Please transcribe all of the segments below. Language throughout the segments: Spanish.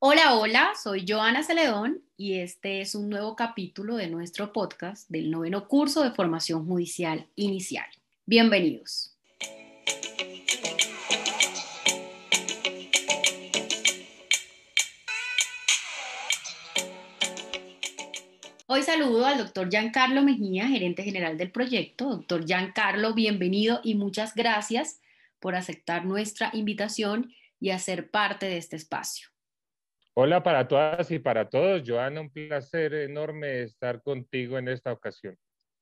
Hola, hola, soy Joana Celedón y este es un nuevo capítulo de nuestro podcast del noveno curso de formación judicial inicial. Bienvenidos. Hoy saludo al doctor Giancarlo Mejía, gerente general del proyecto. Doctor Giancarlo, bienvenido y muchas gracias por aceptar nuestra invitación y hacer parte de este espacio. Hola para todas y para todos. Joana, un placer enorme estar contigo en esta ocasión.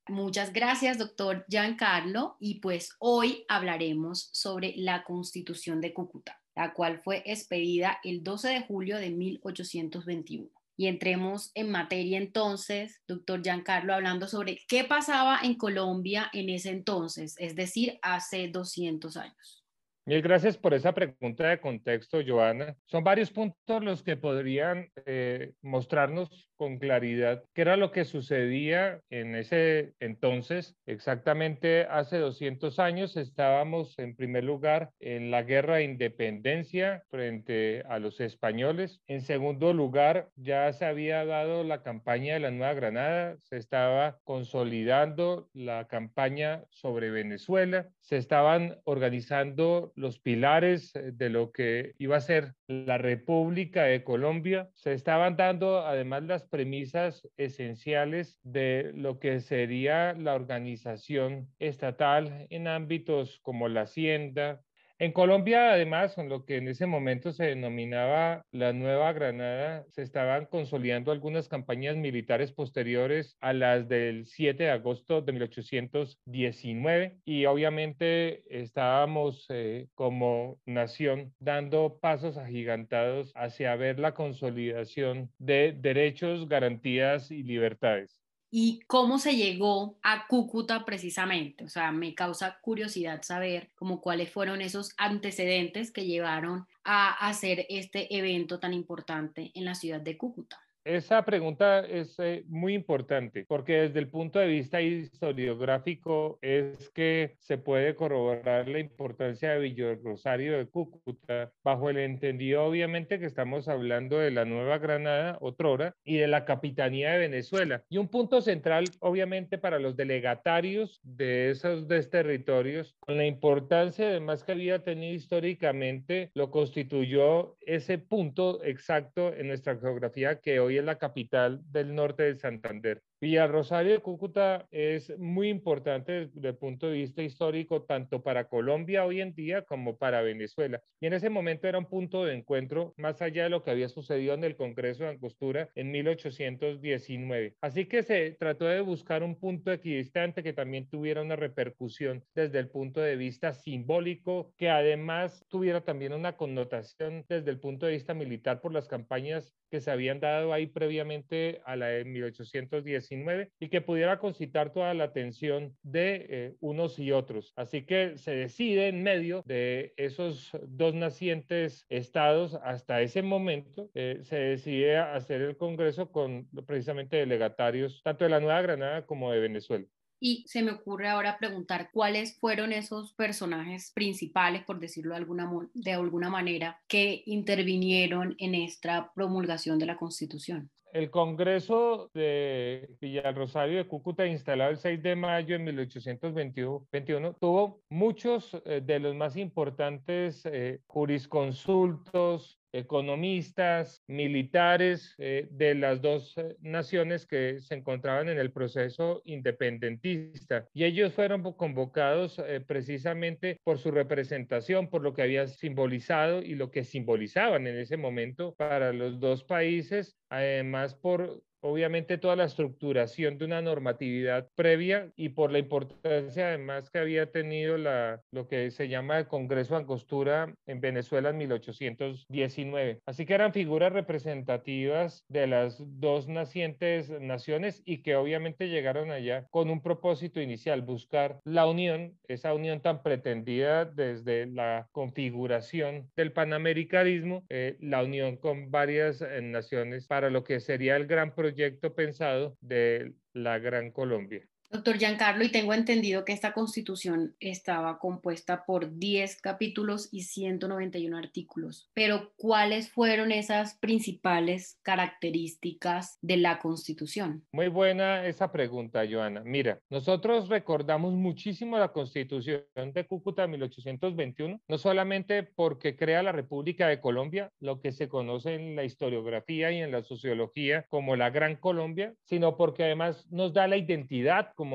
Muchas gracias, doctor Giancarlo. Y pues hoy hablaremos sobre la Constitución de Cúcuta, la cual fue expedida el 12 de julio de 1821. Y entremos en materia entonces, doctor Giancarlo, hablando sobre qué pasaba en Colombia en ese entonces, es decir, hace 200 años. Mil gracias por esa pregunta de contexto, Joana. Son varios puntos los que podrían eh, mostrarnos con claridad qué era lo que sucedía en ese entonces. Exactamente hace 200 años estábamos en primer lugar en la guerra de independencia frente a los españoles. En segundo lugar, ya se había dado la campaña de la Nueva Granada, se estaba consolidando la campaña sobre Venezuela, se estaban organizando los pilares de lo que iba a ser la República de Colombia. Se estaban dando además las premisas esenciales de lo que sería la organización estatal en ámbitos como la hacienda, en Colombia, además, en lo que en ese momento se denominaba la Nueva Granada, se estaban consolidando algunas campañas militares posteriores a las del 7 de agosto de 1819 y obviamente estábamos eh, como nación dando pasos agigantados hacia ver la consolidación de derechos, garantías y libertades y cómo se llegó a Cúcuta precisamente. O sea, me causa curiosidad saber cómo cuáles fueron esos antecedentes que llevaron a hacer este evento tan importante en la ciudad de Cúcuta. Esa pregunta es eh, muy importante porque desde el punto de vista historiográfico es que se puede corroborar la importancia de Villa Rosario de Cúcuta bajo el entendido obviamente que estamos hablando de la Nueva Granada, otrora, y de la Capitanía de Venezuela. Y un punto central obviamente para los delegatarios de esos dos territorios, con la importancia además que había tenido históricamente, lo constituyó ese punto exacto en nuestra geografía que hoy es la capital del norte de Santander. Villa Rosario de Cúcuta es muy importante desde el punto de vista histórico, tanto para Colombia hoy en día como para Venezuela. Y en ese momento era un punto de encuentro más allá de lo que había sucedido en el Congreso de Angostura en 1819. Así que se trató de buscar un punto equidistante que también tuviera una repercusión desde el punto de vista simbólico, que además tuviera también una connotación desde el punto de vista militar por las campañas que se habían dado ahí previamente a la de 1819 y que pudiera concitar toda la atención de eh, unos y otros. Así que se decide en medio de esos dos nacientes estados hasta ese momento, eh, se decide hacer el Congreso con precisamente delegatarios tanto de la Nueva Granada como de Venezuela. Y se me ocurre ahora preguntar cuáles fueron esos personajes principales, por decirlo de alguna, de alguna manera, que intervinieron en esta promulgación de la Constitución. El Congreso de Villarrosario de Cúcuta, instalado el 6 de mayo de 1821, tuvo muchos eh, de los más importantes eh, jurisconsultos, economistas, militares eh, de las dos eh, naciones que se encontraban en el proceso independentista. Y ellos fueron convocados eh, precisamente por su representación, por lo que había simbolizado y lo que simbolizaban en ese momento para los dos países, además por obviamente toda la estructuración de una normatividad previa y por la importancia además que había tenido la, lo que se llama el Congreso Angostura en Venezuela en 1819. Así que eran figuras representativas de las dos nacientes naciones y que obviamente llegaron allá con un propósito inicial, buscar la unión, esa unión tan pretendida desde la configuración del panamericanismo, eh, la unión con varias eh, naciones para lo que sería el gran proyecto proyecto pensado de la Gran Colombia. Doctor Giancarlo, y tengo entendido que esta constitución estaba compuesta por 10 capítulos y 191 artículos, pero ¿cuáles fueron esas principales características de la constitución? Muy buena esa pregunta, Joana. Mira, nosotros recordamos muchísimo la constitución de Cúcuta 1821, no solamente porque crea la República de Colombia, lo que se conoce en la historiografía y en la sociología como la Gran Colombia, sino porque además nos da la identidad como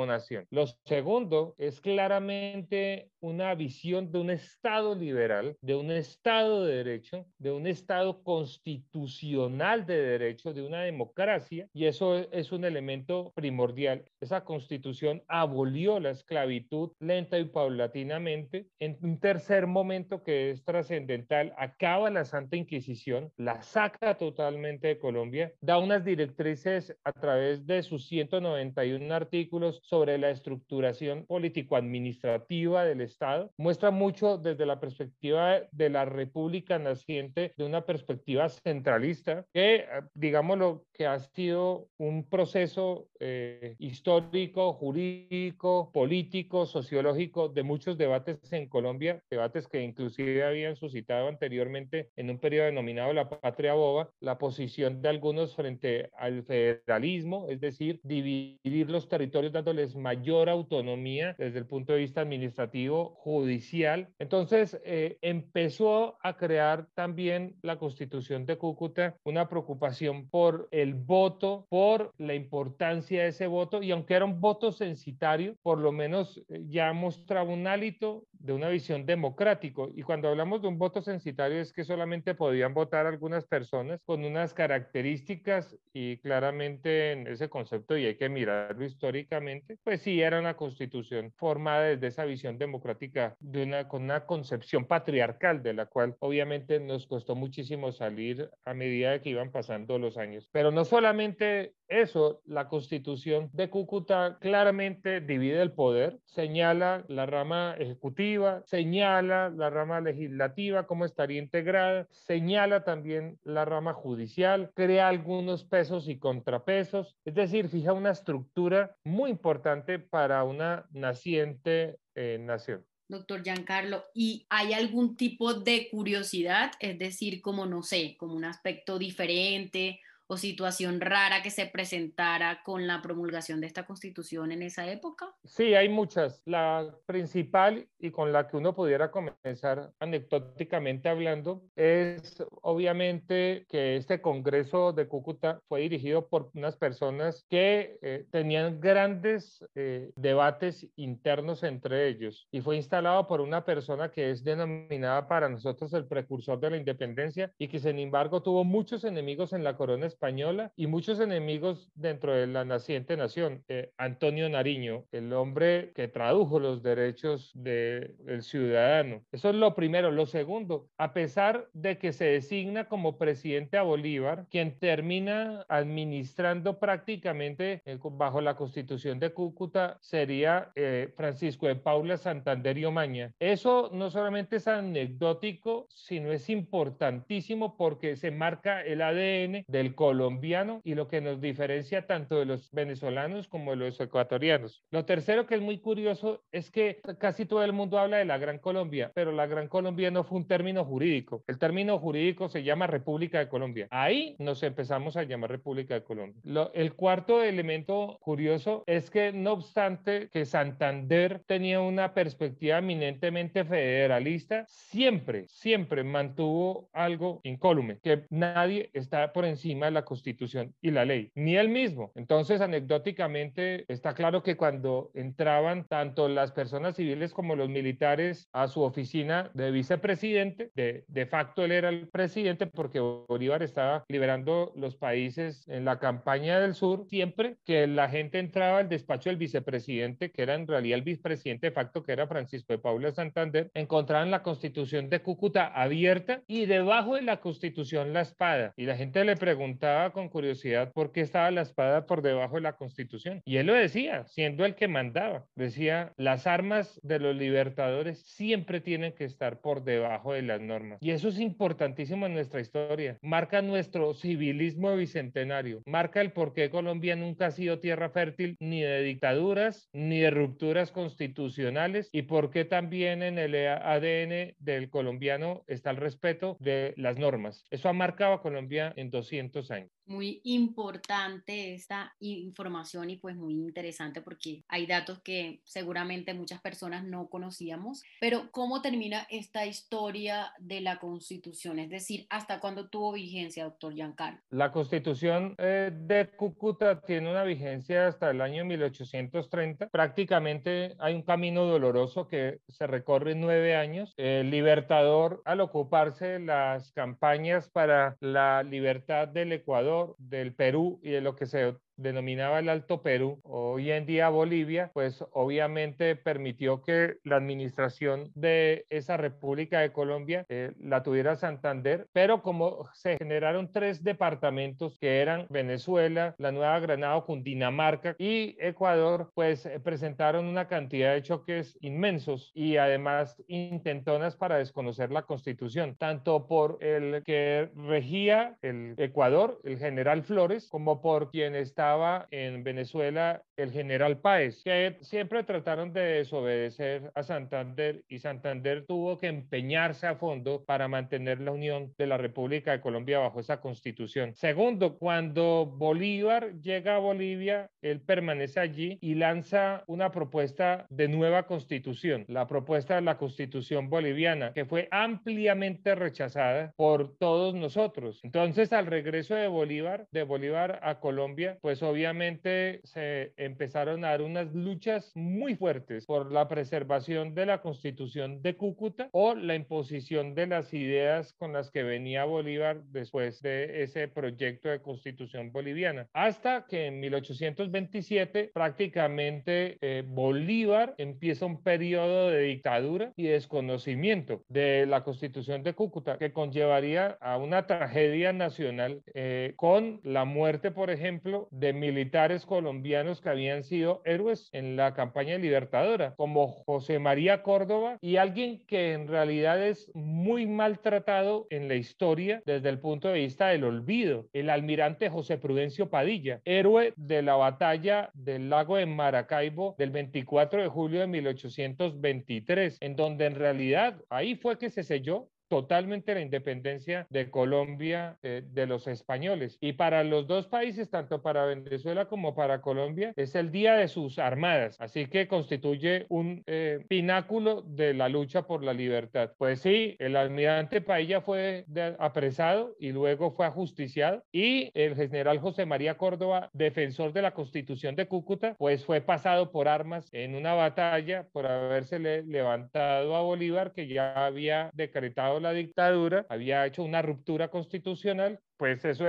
Lo segundo es claramente una visión de un Estado liberal, de un Estado de derecho, de un Estado constitucional de derecho, de una democracia, y eso es un elemento primordial. Esa constitución abolió la esclavitud lenta y paulatinamente. En un tercer momento que es trascendental, acaba la Santa Inquisición, la saca totalmente de Colombia, da unas directrices a través de sus 191 artículos sobre la estructuración político-administrativa del Estado, muestra mucho desde la perspectiva de la República naciente, de una perspectiva centralista, que eh, digamos lo que ha sido un proceso eh, histórico, jurídico, político, sociológico de muchos debates en Colombia, debates que inclusive habían suscitado anteriormente en un periodo denominado la patria boba, la posición de algunos frente al federalismo, es decir, dividir los territorios dándoles mayor autonomía desde el punto de vista administrativo, judicial. Entonces, eh, empezó a crear también la constitución de Cúcuta una preocupación por el voto, por la importancia de ese voto, y aunque era un voto censitario, por lo menos eh, ya mostraba un hálito de una visión democrático. Y cuando hablamos de un voto censitario es que solamente podían votar algunas personas con unas características y claramente en ese concepto, y hay que mirarlo históricamente, pues sí era una constitución formada desde esa visión democrática de una, con una concepción patriarcal de la cual obviamente nos costó muchísimo salir a medida que iban pasando los años. Pero no solamente eso, la constitución de Cúcuta claramente divide el poder, señala la rama ejecutiva, señala la rama legislativa, cómo estaría integrada, señala también la rama judicial, crea algunos pesos y contrapesos, es decir, fija una estructura muy importante para una naciente eh, nación doctor Giancarlo, ¿y hay algún tipo de curiosidad? Es decir, como no sé, como un aspecto diferente o situación rara que se presentara con la promulgación de esta constitución en esa época? Sí, hay muchas. La principal y con la que uno pudiera comenzar anecdóticamente hablando es obviamente que este Congreso de Cúcuta fue dirigido por unas personas que eh, tenían grandes eh, debates internos entre ellos y fue instalado por una persona que es denominada para nosotros el precursor de la independencia y que sin embargo tuvo muchos enemigos en la corona española española y muchos enemigos dentro de la naciente nación. Eh, Antonio Nariño, el hombre que tradujo los derechos del ciudadano. Eso es lo primero. Lo segundo, a pesar de que se designa como presidente a Bolívar, quien termina administrando prácticamente eh, bajo la constitución de Cúcuta sería eh, Francisco de Paula Santander y Omaña. Eso no solamente es anecdótico, sino es importantísimo porque se marca el ADN del colombiano y lo que nos diferencia tanto de los venezolanos como de los ecuatorianos. Lo tercero que es muy curioso es que casi todo el mundo habla de la Gran Colombia, pero la Gran Colombia no fue un término jurídico. El término jurídico se llama República de Colombia. Ahí nos empezamos a llamar República de Colombia. el cuarto elemento curioso es que no obstante que Santander tenía una perspectiva eminentemente federalista, siempre, siempre mantuvo algo incólume, que nadie está por encima de la constitución y la ley, ni él mismo. Entonces, anecdóticamente, está claro que cuando entraban tanto las personas civiles como los militares a su oficina de vicepresidente, de, de facto él era el presidente porque Bolívar estaba liberando los países en la campaña del sur, siempre que la gente entraba al despacho del vicepresidente, que era en realidad el vicepresidente de facto, que era Francisco de Paula Santander, encontraban la constitución de Cúcuta abierta y debajo de la constitución la espada. Y la gente le preguntaba, preguntaba con curiosidad por qué estaba la espada por debajo de la constitución. Y él lo decía, siendo el que mandaba. Decía, las armas de los libertadores siempre tienen que estar por debajo de las normas. Y eso es importantísimo en nuestra historia. Marca nuestro civilismo bicentenario. Marca el por qué Colombia nunca ha sido tierra fértil ni de dictaduras ni de rupturas constitucionales y por qué también en el ADN del colombiano está el respeto de las normas. Eso ha marcado a Colombia en 200 años muy importante esta información y pues muy interesante porque hay datos que seguramente muchas personas no conocíamos. Pero ¿cómo termina esta historia de la Constitución? Es decir, ¿hasta cuándo tuvo vigencia, doctor Giancarlo? La Constitución eh, de Cúcuta tiene una vigencia hasta el año 1830. Prácticamente hay un camino doloroso que se recorre nueve años. El Libertador, al ocuparse las campañas para la libertad del Ecuador, del Perú y de lo que se denominaba el Alto Perú, hoy en día Bolivia, pues obviamente permitió que la administración de esa República de Colombia eh, la tuviera Santander, pero como se generaron tres departamentos que eran Venezuela, la Nueva Granada, Cundinamarca y Ecuador, pues eh, presentaron una cantidad de choques inmensos y además intentonas para desconocer la constitución, tanto por el que regía el Ecuador, el general Flores, como por quien estaba en Venezuela el general Páez, que siempre trataron de desobedecer a Santander y Santander tuvo que empeñarse a fondo para mantener la unión de la República de Colombia bajo esa constitución. Segundo, cuando Bolívar llega a Bolivia, él permanece allí y lanza una propuesta de nueva constitución, la propuesta de la constitución boliviana, que fue ampliamente rechazada por todos nosotros. Entonces, al regreso de Bolívar, de Bolívar a Colombia, pues pues, obviamente se empezaron a dar unas luchas muy fuertes por la preservación de la constitución de Cúcuta o la imposición de las ideas con las que venía Bolívar después de ese proyecto de constitución boliviana. Hasta que en 1827 prácticamente eh, Bolívar empieza un periodo de dictadura y desconocimiento de la constitución de Cúcuta que conllevaría a una tragedia nacional eh, con la muerte, por ejemplo, de militares colombianos que habían sido héroes en la campaña libertadora, como José María Córdoba y alguien que en realidad es muy maltratado en la historia desde el punto de vista del olvido, el almirante José Prudencio Padilla, héroe de la batalla del lago de Maracaibo del 24 de julio de 1823, en donde en realidad ahí fue que se selló totalmente la independencia de Colombia eh, de los españoles. Y para los dos países, tanto para Venezuela como para Colombia, es el día de sus armadas. Así que constituye un eh, pináculo de la lucha por la libertad. Pues sí, el almirante Paella fue apresado y luego fue ajusticiado. Y el general José María Córdoba, defensor de la constitución de Cúcuta, pues fue pasado por armas en una batalla por haberse levantado a Bolívar, que ya había decretado la dictadura, había hecho una ruptura constitucional pues eso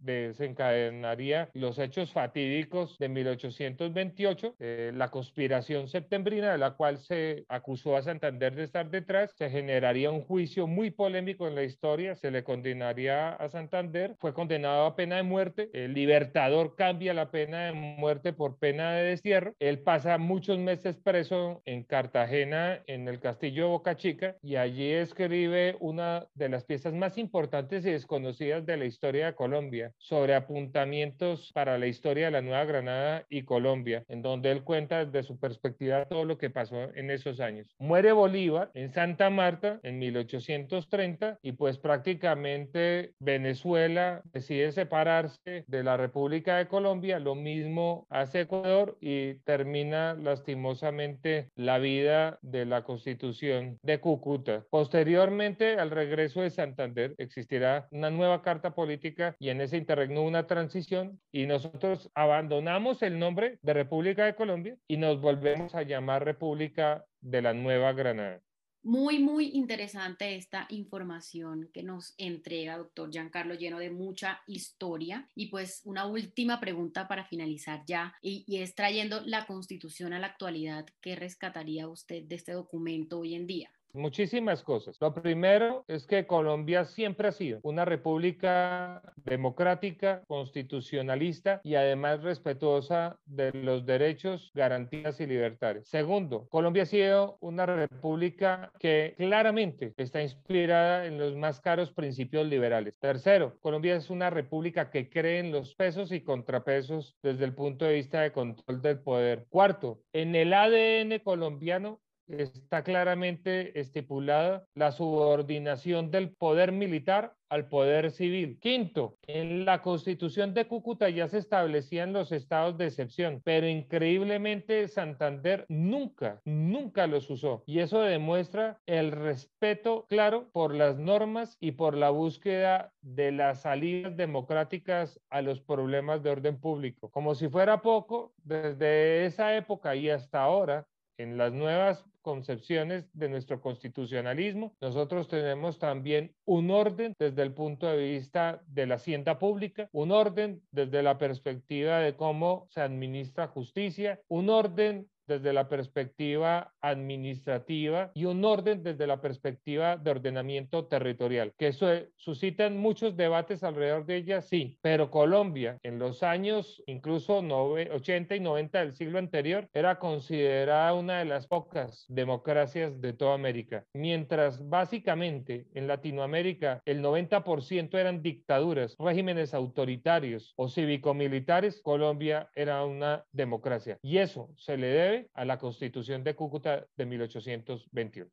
desencadenaría los hechos fatídicos de 1828, eh, la conspiración septembrina de la cual se acusó a Santander de estar detrás, se generaría un juicio muy polémico en la historia, se le condenaría a Santander, fue condenado a pena de muerte, el libertador cambia la pena de muerte por pena de destierro, él pasa muchos meses preso en Cartagena, en el castillo de Boca Chica, y allí escribe una de las piezas más importantes y desconocidas de la historia de Colombia, sobre apuntamientos para la historia de la Nueva Granada y Colombia, en donde él cuenta desde su perspectiva todo lo que pasó en esos años. Muere Bolívar en Santa Marta en 1830 y pues prácticamente Venezuela decide separarse de la República de Colombia, lo mismo hace Ecuador y termina lastimosamente la vida de la constitución de Cúcuta. Posteriormente al regreso de Santander existirá una nueva carta política y en ese interregno una transición y nosotros abandonamos el nombre de República de Colombia y nos volvemos a llamar República de la Nueva Granada. Muy, muy interesante esta información que nos entrega doctor Giancarlo, lleno de mucha historia. Y pues una última pregunta para finalizar ya, y, y, es trayendo la constitución a la actualidad, ¿qué rescataría usted de este documento hoy en día? Muchísimas cosas. Lo primero es que Colombia siempre ha sido una república democrática, constitucionalista y además respetuosa de los derechos, garantías y libertades. Segundo, Colombia ha sido una república que claramente está inspirada en los más caros principios liberales. Tercero, Colombia es una república que cree en los pesos y contrapesos desde el punto de vista de control del poder. Cuarto, en el ADN colombiano está claramente estipulada la subordinación del poder militar al poder civil. Quinto, en la constitución de Cúcuta ya se establecían los estados de excepción, pero increíblemente Santander nunca, nunca los usó. Y eso demuestra el respeto claro por las normas y por la búsqueda de las salidas democráticas a los problemas de orden público. Como si fuera poco, desde esa época y hasta ahora, en las nuevas concepciones de nuestro constitucionalismo. Nosotros tenemos también un orden desde el punto de vista de la hacienda pública, un orden desde la perspectiva de cómo se administra justicia, un orden desde la perspectiva administrativa y un orden desde la perspectiva de ordenamiento territorial, que eso suscitan muchos debates alrededor de ella, sí, pero Colombia en los años incluso 80 y 90 del siglo anterior era considerada una de las pocas democracias de toda América, mientras básicamente en Latinoamérica el 90% eran dictaduras, regímenes autoritarios o cívico-militares, Colombia era una democracia y eso se le debe a la Constitución de Cúcuta de 1821.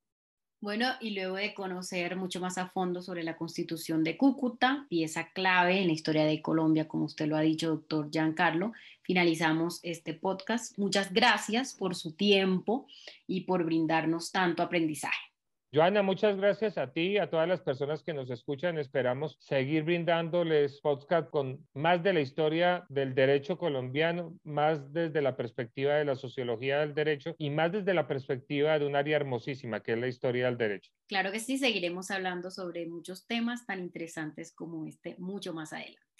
Bueno, y luego de conocer mucho más a fondo sobre la Constitución de Cúcuta, pieza clave en la historia de Colombia, como usted lo ha dicho, doctor Giancarlo, finalizamos este podcast. Muchas gracias por su tiempo y por brindarnos tanto aprendizaje. Joana, muchas gracias a ti y a todas las personas que nos escuchan. Esperamos seguir brindándoles podcast con más de la historia del derecho colombiano, más desde la perspectiva de la sociología del derecho y más desde la perspectiva de un área hermosísima que es la historia del derecho. Claro que sí, seguiremos hablando sobre muchos temas tan interesantes como este mucho más adelante.